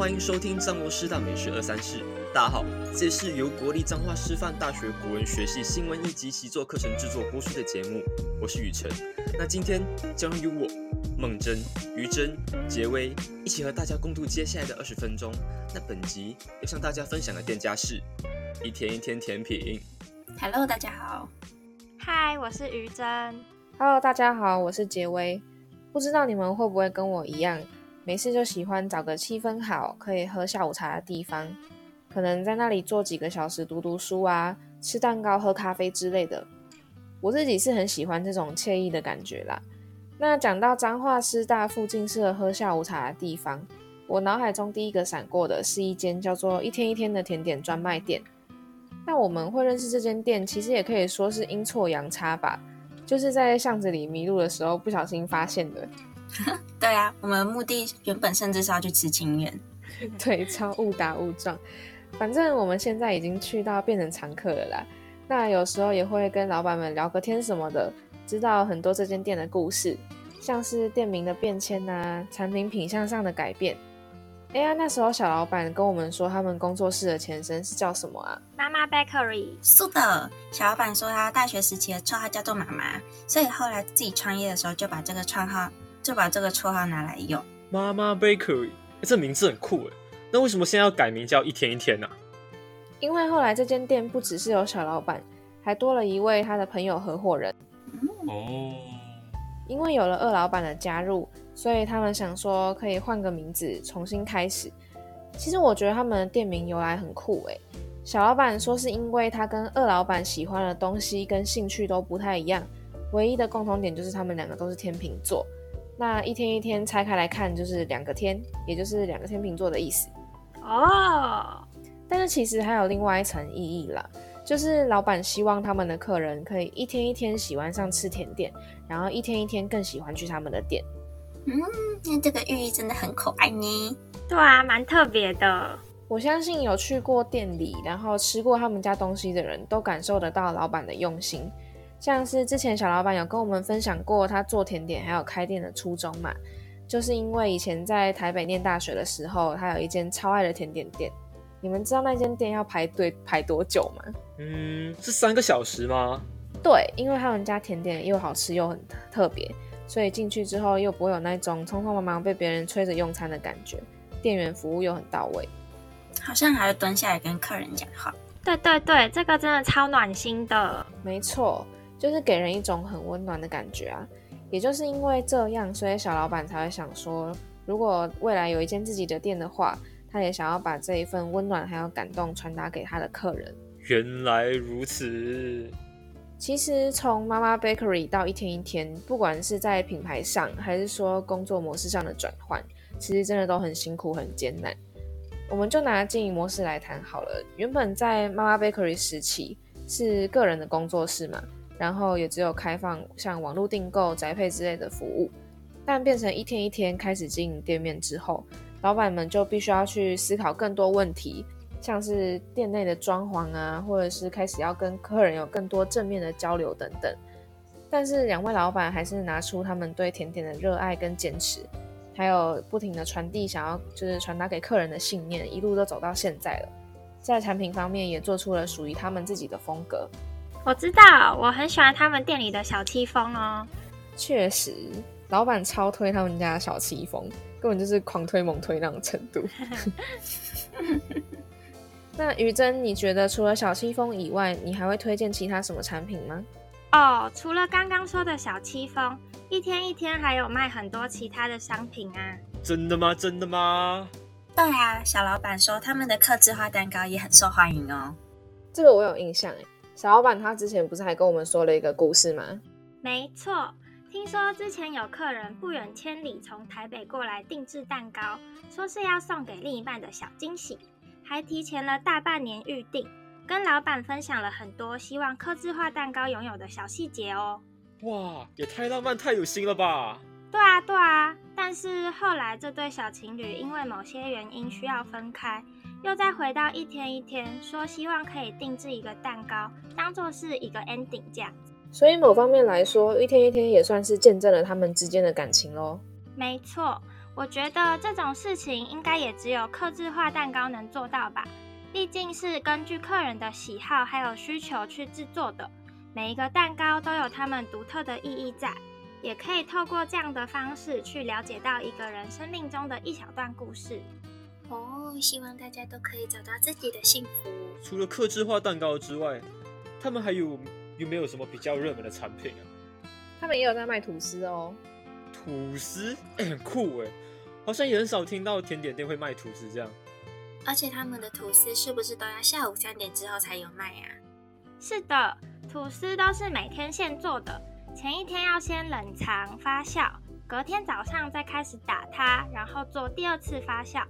欢迎收听彰罗师大美食二三事。大家好，这是由国立彰化师范大学国文学系新闻一级习作课程制作播出的节目，我是雨辰。那今天将由我梦真、于真、杰威一起和大家共度接下来的二十分钟。那本集要向大家分享的店家是一天一天甜品。Hello，大家好。Hi，我是于真。Hello，大家好，我是杰威。不知道你们会不会跟我一样，没事就喜欢找个气氛好、可以喝下午茶的地方，可能在那里坐几个小时读读书啊，吃蛋糕、喝咖啡之类的。我自己是很喜欢这种惬意的感觉啦。那讲到彰化师大附近适合喝下午茶的地方，我脑海中第一个闪过的是一间叫做“一天一天”的甜点专卖店。那我们会认识这间店，其实也可以说是阴错阳差吧，就是在巷子里迷路的时候不小心发现的。对啊，我们目的原本甚至是要去吃清远，对，超误打误撞。反正我们现在已经去到变成常客了啦。那有时候也会跟老板们聊个天什么的，知道很多这间店的故事，像是店名的变迁啊，产品品相上的改变。哎呀，那时候小老板跟我们说，他们工作室的前身是叫什么啊？妈妈 Bakery。是的，小老板说他大学时期的绰号叫做妈妈，所以后来自己创业的时候就把这个绰号就把这个绰号拿来用。妈妈 Bakery，这名字很酷哎。那为什么现在要改名叫一天一天呢？啊？因为后来这间店不只是有小老板，还多了一位他的朋友合伙人。哦。因为有了二老板的加入，所以他们想说可以换个名字，重新开始。其实我觉得他们的店名由来很酷诶。小老板说是因为他跟二老板喜欢的东西跟兴趣都不太一样，唯一的共同点就是他们两个都是天秤座。那一天一天拆开来看，就是两个天，也就是两个天秤座的意思。哦，但是其实还有另外一层意义啦，就是老板希望他们的客人可以一天一天喜欢上吃甜点，然后一天一天更喜欢去他们的店。嗯，那这个寓意真的很可爱呢。对啊，蛮特别的。我相信有去过店里，然后吃过他们家东西的人都感受得到老板的用心。像是之前小老板有跟我们分享过他做甜点还有开店的初衷嘛，就是因为以前在台北念大学的时候，他有一间超爱的甜点店。你们知道那间店要排队排多久吗？嗯，是三个小时吗？对，因为他们家甜点又好吃又很特别，所以进去之后又不会有那种匆匆忙忙被别人催着用餐的感觉，店员服务又很到位，好像还要蹲下来跟客人讲话。对对对，这个真的超暖心的。没错。就是给人一种很温暖的感觉啊，也就是因为这样，所以小老板才会想说，如果未来有一间自己的店的话，他也想要把这一份温暖还有感动传达给他的客人。原来如此。其实从妈妈 Bakery 到一天一天，不管是在品牌上，还是说工作模式上的转换，其实真的都很辛苦很艰难。我们就拿经营模式来谈好了。原本在妈妈 Bakery 时期是个人的工作室嘛。然后也只有开放像网络订购、宅配之类的服务，但变成一天一天开始经营店面之后，老板们就必须要去思考更多问题，像是店内的装潢啊，或者是开始要跟客人有更多正面的交流等等。但是两位老板还是拿出他们对甜点的热爱跟坚持，还有不停的传递想要就是传达给客人的信念，一路都走到现在了。在产品方面也做出了属于他们自己的风格。我知道，我很喜欢他们店里的小戚风哦。确实，老板超推他们家的小戚风，根本就是狂推猛推那种程度。那于真，你觉得除了小戚风以外，你还会推荐其他什么产品吗？哦，除了刚刚说的小戚风，一天一天还有卖很多其他的商品啊。真的吗？真的吗？对啊，小老板说他们的客制化蛋糕也很受欢迎哦。这个我有印象诶。小老板他之前不是还跟我们说了一个故事吗？没错，听说之前有客人不远千里从台北过来定制蛋糕，说是要送给另一半的小惊喜，还提前了大半年预定，跟老板分享了很多希望客制化蛋糕拥有的小细节哦。哇，也太浪漫太有心了吧！对啊对啊，但是后来这对小情侣因为某些原因需要分开。又再回到一天一天，说希望可以定制一个蛋糕，当做是一个 ending 这样子。所以某方面来说，一天一天也算是见证了他们之间的感情喽。没错，我觉得这种事情应该也只有客制化蛋糕能做到吧，毕竟是根据客人的喜好还有需求去制作的，每一个蛋糕都有他们独特的意义在，也可以透过这样的方式去了解到一个人生命中的一小段故事。哦，希望大家都可以找到自己的幸福。除了克制化蛋糕之外，他们还有有没有什么比较热门的产品啊？他们也有在卖吐司哦。吐司，欸，很酷哎。好像也很少听到甜点店会卖吐司这样，而且他们的吐司是不是都要下午三点之后才有卖啊？是的，吐司都是每天现做的，前一天要先冷藏发酵，隔天早上再开始打它，然后做第二次发酵，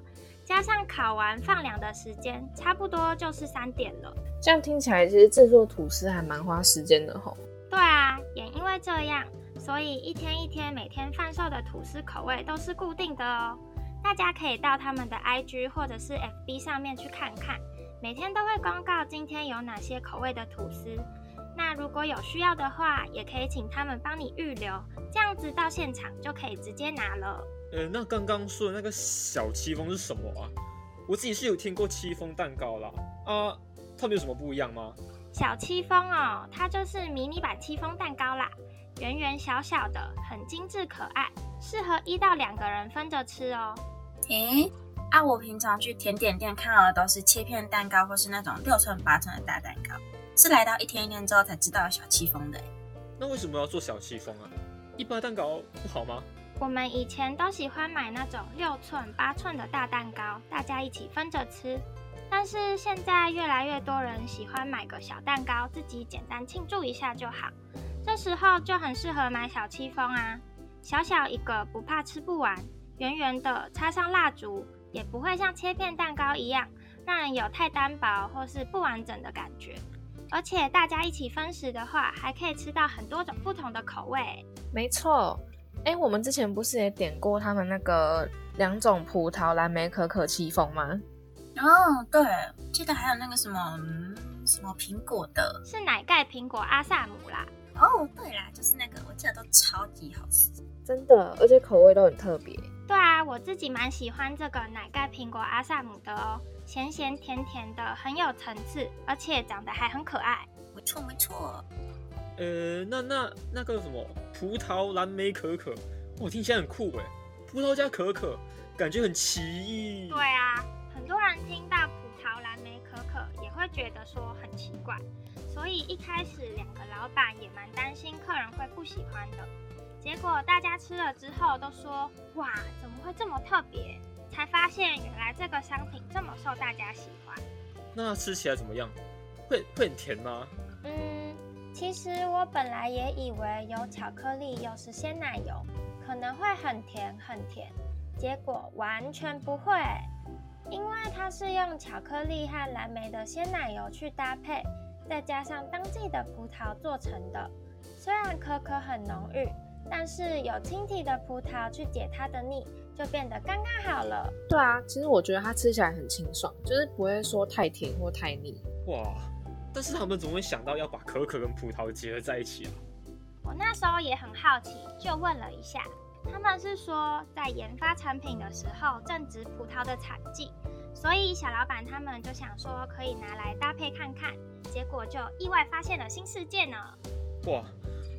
加上烤完放凉的时间，差不多就是三点了。这样听起来，其实制作吐司还蛮花时间的吼。对啊，也因为这样。所以一天一天，每天贩售的吐司口味都是固定的哦。大家可以到他们的 IG 或者是 FB 上面去看看，每天都会公告今天有哪些口味的吐司。那如果有需要的话，也可以请他们帮你预留，这样子到现场就可以直接拿了。呃，那刚刚说的那个小戚风是什么啊？我自己是有听过戚风蛋糕啦，啊，它们有什么不一样吗？小戚风哦，它就是迷你版戚风蛋糕啦。圆圆小小的，很精致可爱，适合一到两个人分着吃哦。诶，啊，我平常去甜点店看到的都是切片蛋糕，或是那种六寸八寸的大蛋糕，是来到一天一天之后才知道有小气风的。那为什么要做小气风啊？一般蛋糕不好吗？我们以前都喜欢买那种六寸八寸的大蛋糕，大家一起分着吃。但是现在越来越多人喜欢买个小蛋糕，自己简单庆祝一下就好。这时候就很适合买小戚风啊，小小一个不怕吃不完，圆圆的插上蜡烛，也不会像切片蛋糕一样让人有太单薄或是不完整的感觉。而且大家一起分食的话，还可以吃到很多种不同的口味。没错，哎，我们之前不是也点过他们那个两种葡萄蓝莓可可戚风吗？哦，对，记得还有那个什么、嗯、什么苹果的，是奶盖苹果阿萨姆啦。哦，对啦，就是那个，我记得都超级好吃，真的，而且口味都很特别。对啊，我自己蛮喜欢这个奶盖苹果阿萨姆的哦，咸咸甜甜的，很有层次，而且长得还很可爱。没错没错。呃，那那那个什么葡萄蓝莓可可，我听起来很酷哎，葡萄加可可，感觉很奇异。对啊，很多人听到葡萄蓝莓可可也会觉得说很奇怪。所以一开始两个老板也蛮担心客人会不喜欢的，结果大家吃了之后都说：“哇，怎么会这么特别？”才发现原来这个商品这么受大家喜欢。那吃起来怎么样？会会很甜吗？嗯，其实我本来也以为有巧克力又是鲜奶油，可能会很甜很甜，结果完全不会，因为它是用巧克力和蓝莓的鲜奶油去搭配。再加上当季的葡萄做成的，虽然可可很浓郁，但是有清甜的葡萄去解它的腻，就变得刚刚好了。对啊，其实我觉得它吃起来很清爽，就是不会说太甜或太腻。哇！但是他们怎么会想到要把可可跟葡萄结合在一起啊？我那时候也很好奇，就问了一下，他们是说在研发产品的时候正值葡萄的产季。所以小老板他们就想说可以拿来搭配看看，结果就意外发现了新世界呢。哇，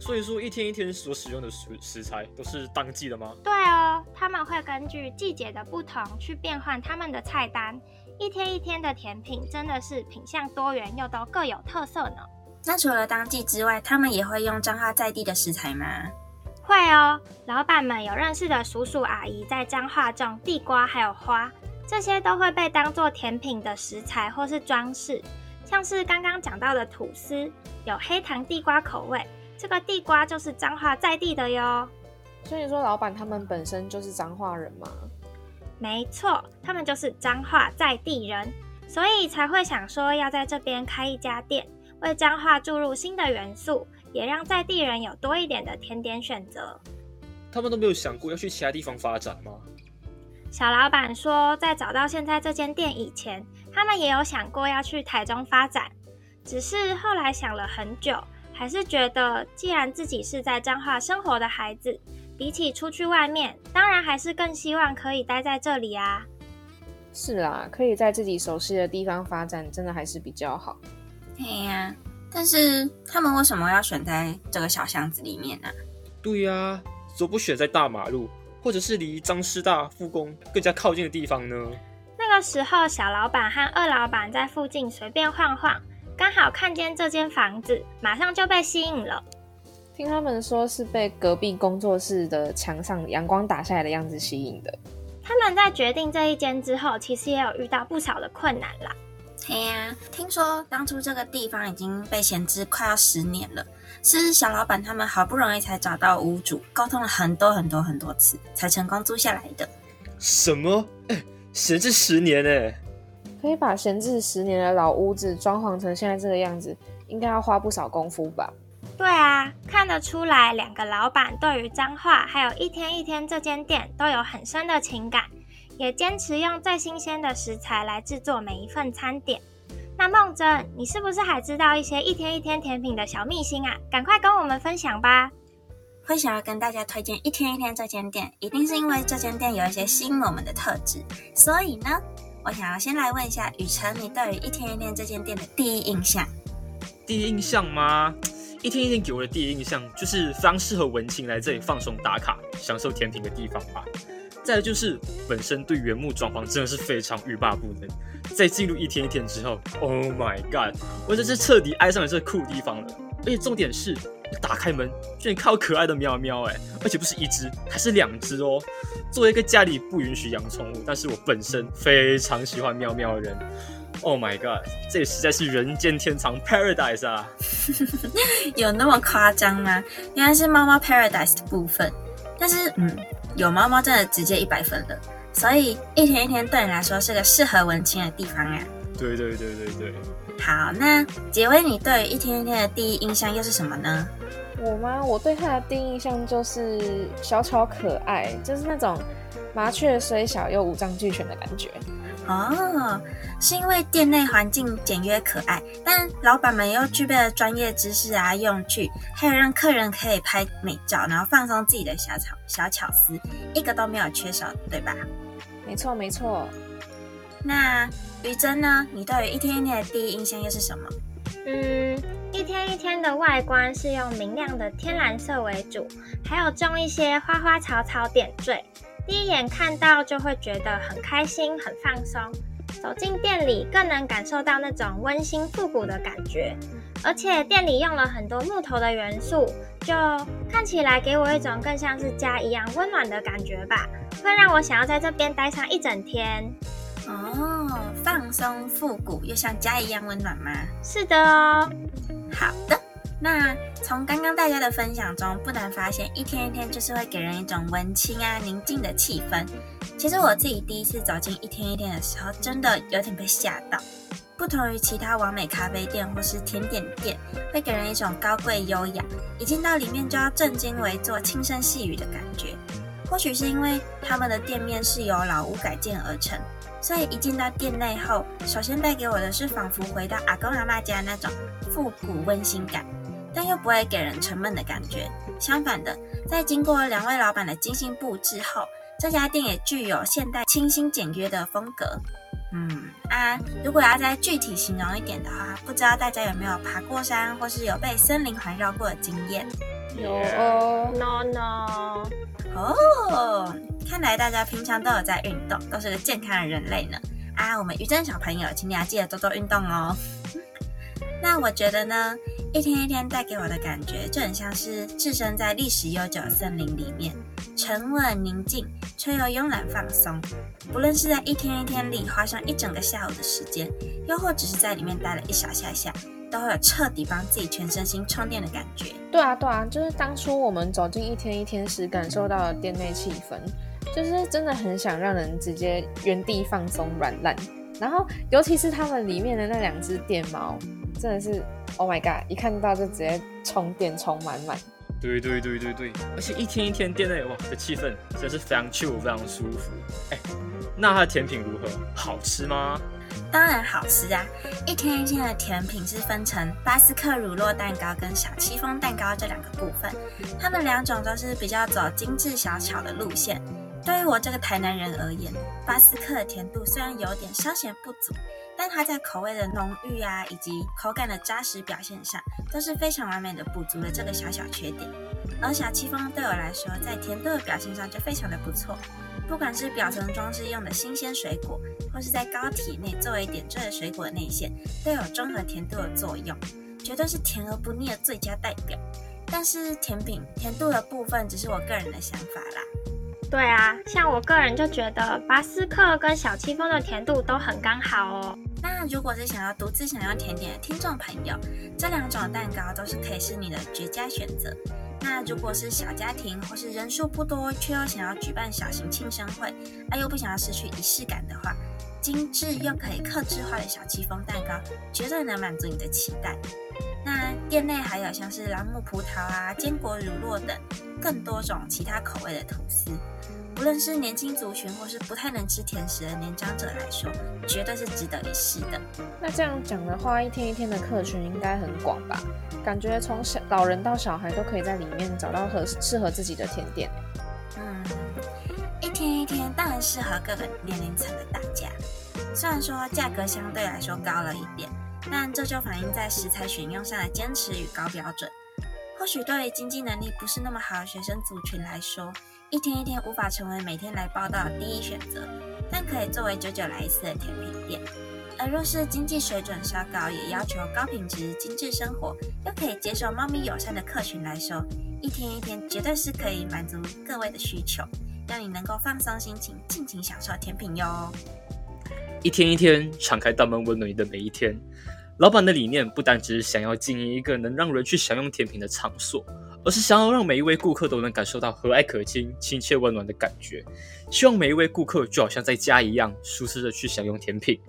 所以说一天一天所使用的食食材都是当季的吗？对哦，他们会根据季节的不同去变换他们的菜单，一天一天的甜品真的是品相多元又都各有特色呢。那除了当季之外，他们也会用彰化在地的食材吗？会哦，老板们有认识的叔叔阿姨在彰化种地瓜还有花。这些都会被当做甜品的食材或是装饰，像是刚刚讲到的吐司，有黑糖地瓜口味，这个地瓜就是彰化在地的哟。所以说，老板他们本身就是彰化人嘛？没错，他们就是彰化在地人，所以才会想说要在这边开一家店，为彰化注入新的元素，也让在地人有多一点的甜点选择。他们都没有想过要去其他地方发展吗？小老板说，在找到现在这间店以前，他们也有想过要去台中发展，只是后来想了很久，还是觉得既然自己是在彰化生活的孩子，比起出去外面，当然还是更希望可以待在这里啊。是啊，可以在自己熟悉的地方发展，真的还是比较好。对呀、啊，但是他们为什么要选在这个小巷子里面呢、啊？对呀、啊，怎么不选在大马路，或者是离张师大复工更加靠近的地方呢？那个时候，小老板和二老板在附近随便晃晃，刚好看见这间房子，马上就被吸引了。听他们说是被隔壁工作室的墙上阳光打下来的样子吸引的。他们在决定这一间之后，其实也有遇到不少的困难啦。嘿呀、啊，听说当初这个地方已经被闲置快要十年了，是小老板他们好不容易才找到屋主，沟通了很多很多很多次，才成功租下来的。什么？哎，闲置十年哎！可以把闲置十年的老屋子装潢成现在这个样子，应该要花不少功夫吧？对啊，看得出来，两个老板对于脏话还有一天一天这间店都有很深的情感，也坚持用最新鲜的食材来制作每一份餐点。那梦真，你是不是还知道一些一天一天甜品的小秘辛啊？赶快跟我们分享吧！会想要跟大家推荐一天一天这间店，一定是因为这间店有一些吸引我们的特质。所以呢，我想要先来问一下雨辰，你对于一天一天这间店的第一印象？第一印象吗？一天一天给我的第一印象就是非常适合文青来这里放松打卡、享受甜品的地方吧。再来就是本身对原木装潢真的是非常欲罢不能。在进入一天一天之后，Oh my god，我真是彻底爱上了这个酷地方了。而且重点是，打开门居然看到可爱的喵喵哎，而且不是一只，还是两只哦。作为一个家里不允许养宠物，但是我本身非常喜欢喵喵的人。Oh my god，这里实在是人间天堂 Paradise 啊！有那么夸张吗？原来是猫猫 Paradise 的部分。但是，嗯，有猫猫真的直接一百分了。所以，一天一天对你来说是个适合文青的地方啊。对对对对对。好，那杰威，你对一天一天的第一印象又是什么呢？我吗？我对他的第一印象就是小巧可爱，就是那种麻雀虽小又五脏俱全的感觉。哦，是因为店内环境简约可爱，但老板们又具备了专业知识啊、用具，还有让客人可以拍美照，然后放松自己的小巧小巧思，一个都没有缺少，对吧？没错，没错。那于真呢？你对于一天一天的第一印象又是什么？嗯，一天一天的外观是用明亮的天蓝色为主，还有种一些花花草草点缀。第一眼看到就会觉得很开心、很放松，走进店里更能感受到那种温馨复古的感觉。而且店里用了很多木头的元素，就看起来给我一种更像是家一样温暖的感觉吧，会让我想要在这边待上一整天。哦，放松复古又像家一样温暖吗？是的哦。好的。那从刚刚大家的分享中，不难发现，一天一天就是会给人一种温馨啊、宁静的气氛。其实我自己第一次走进一天一天的时候，真的有点被吓到。不同于其他完美咖啡店或是甜点店，会给人一种高贵优雅，一进到里面就要正襟危坐、轻声细语的感觉。或许是因为他们的店面是由老屋改建而成，所以一进到店内后，首先带给我的是仿佛回到阿公阿妈家那种复古温馨感。但又不会给人沉闷的感觉。相反的，在经过两位老板的精心布置后，这家店也具有现代清新简约的风格。嗯啊，如果要再具体形容一点的话，不知道大家有没有爬过山，或是有被森林环绕过的经验？有哦，no no。哦，看来大家平常都有在运动，都是个健康的人类呢。啊，我们于真小朋友，请你要记得多多运动哦。那我觉得呢，一天一天带给我的感觉，就很像是置身在历史悠久的森林里面，沉稳宁静，却又慵懒放松。不论是在一天一天里花上一整个下午的时间，又或只是在里面待了一小下下，都会有彻底帮自己全身心充电的感觉。对啊，对啊，就是当初我们走进一天一天时感受到的店内气氛，就是真的很想让人直接原地放松软烂。然后，尤其是他们里面的那两只电猫。真的是，Oh my god！一看到就直接充电充满满。对对对对对，而且一天一天店内哇的气氛真是非常 chill，非常舒服。哎，那它的甜品如何？好吃吗？当然好吃啊！一天一天的甜品是分成巴斯克乳酪蛋糕跟小戚风蛋糕这两个部分，它们两种都是比较走精致小巧的路线。对于我这个台南人而言，巴斯克的甜度虽然有点稍显不足，但它在口味的浓郁啊，以及口感的扎实表现上，都是非常完美的补足了这个小小缺点。而小戚风对我来说，在甜度的表现上就非常的不错，不管是表层装饰用的新鲜水果，或是在膏体内作为点缀的水果内馅，都有中和甜度的作用，绝对是甜而不腻的最佳代表。但是甜品甜度的部分，只是我个人的想法啦。对啊，像我个人就觉得巴斯克跟小戚风的甜度都很刚好哦。那如果是想要独自享用甜点的听众朋友，这两种蛋糕都是可以是你的绝佳选择。那如果是小家庭或是人数不多，却又想要举办小型庆生会，而又不想要失去仪式感的话，精致又可以客制化的小戚风蛋糕，绝对能满足你的期待。那店内还有像是朗姆葡萄啊、坚果乳酪等更多种其他口味的吐司。无论是年轻族群或是不太能吃甜食的年长者来说，绝对是值得一试的。那这样讲的话，一天一天的客群应该很广吧？感觉从小老人到小孩都可以在里面找到合适合自己的甜点。嗯，一天一天当然适合各个年龄层的大家。虽然说价格相对来说高了一点，但这就反映在食材选用上的坚持与高标准。或许对于经济能力不是那么好的学生族群来说，一天一天无法成为每天来报到的第一选择，但可以作为久久来一次的甜品店。而若是经济水准稍高，也要求高品质、精致生活，又可以接受猫咪友善的客群来说，一天一天绝对是可以满足各位的需求，让你能够放松心情，尽情享受甜品哟。一天一天，敞开大门温暖你的每一天。老板的理念不单只是想要经营一个能让人去享用甜品的场所。而是想要让每一位顾客都能感受到和蔼可亲、亲切温暖的感觉，希望每一位顾客就好像在家一样，舒适的去享用甜品。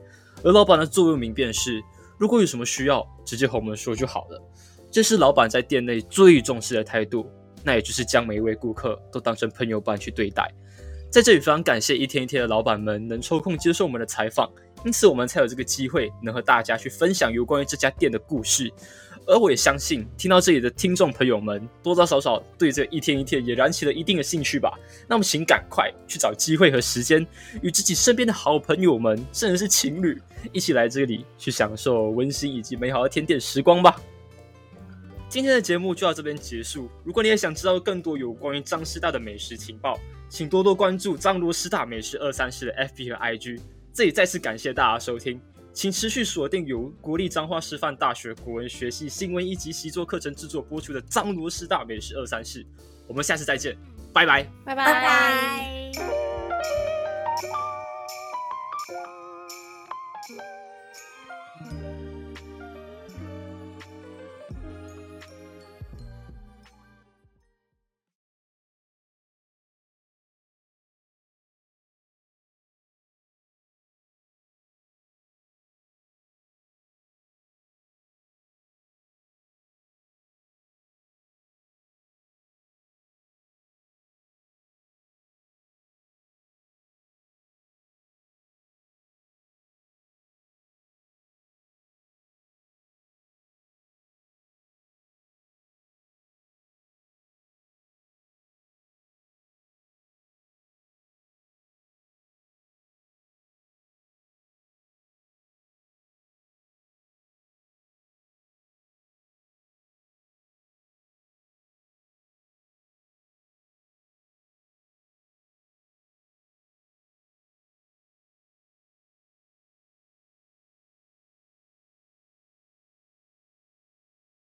而老板的座右铭便是：如果有什么需要，直接和我们说就好了。这是老板在店内最重视的态度，那也就是将每一位顾客都当成朋友般去对待。在这里非常感谢一天一天的老板们能抽空接受我们的采访，因此我们才有这个机会能和大家去分享有关于这家店的故事。而我也相信，听到这里的听众朋友们，多多少少对这一天一天也燃起了一定的兴趣吧。那么，请赶快去找机会和时间，与自己身边的好朋友们，甚至是情侣，一起来这里去享受温馨以及美好的甜点时光吧。今天的节目就到这边结束。如果你也想知道更多有关于张师大的美食情报，请多多关注张罗师大美食二三事的 FB 和 IG。这里再次感谢大家收听。请持续锁定由国立彰化师范大学国文学系新闻一级习作课程制作播出的《彰罗师大美食二三事》，我们下次再见，拜拜，拜拜。拜拜。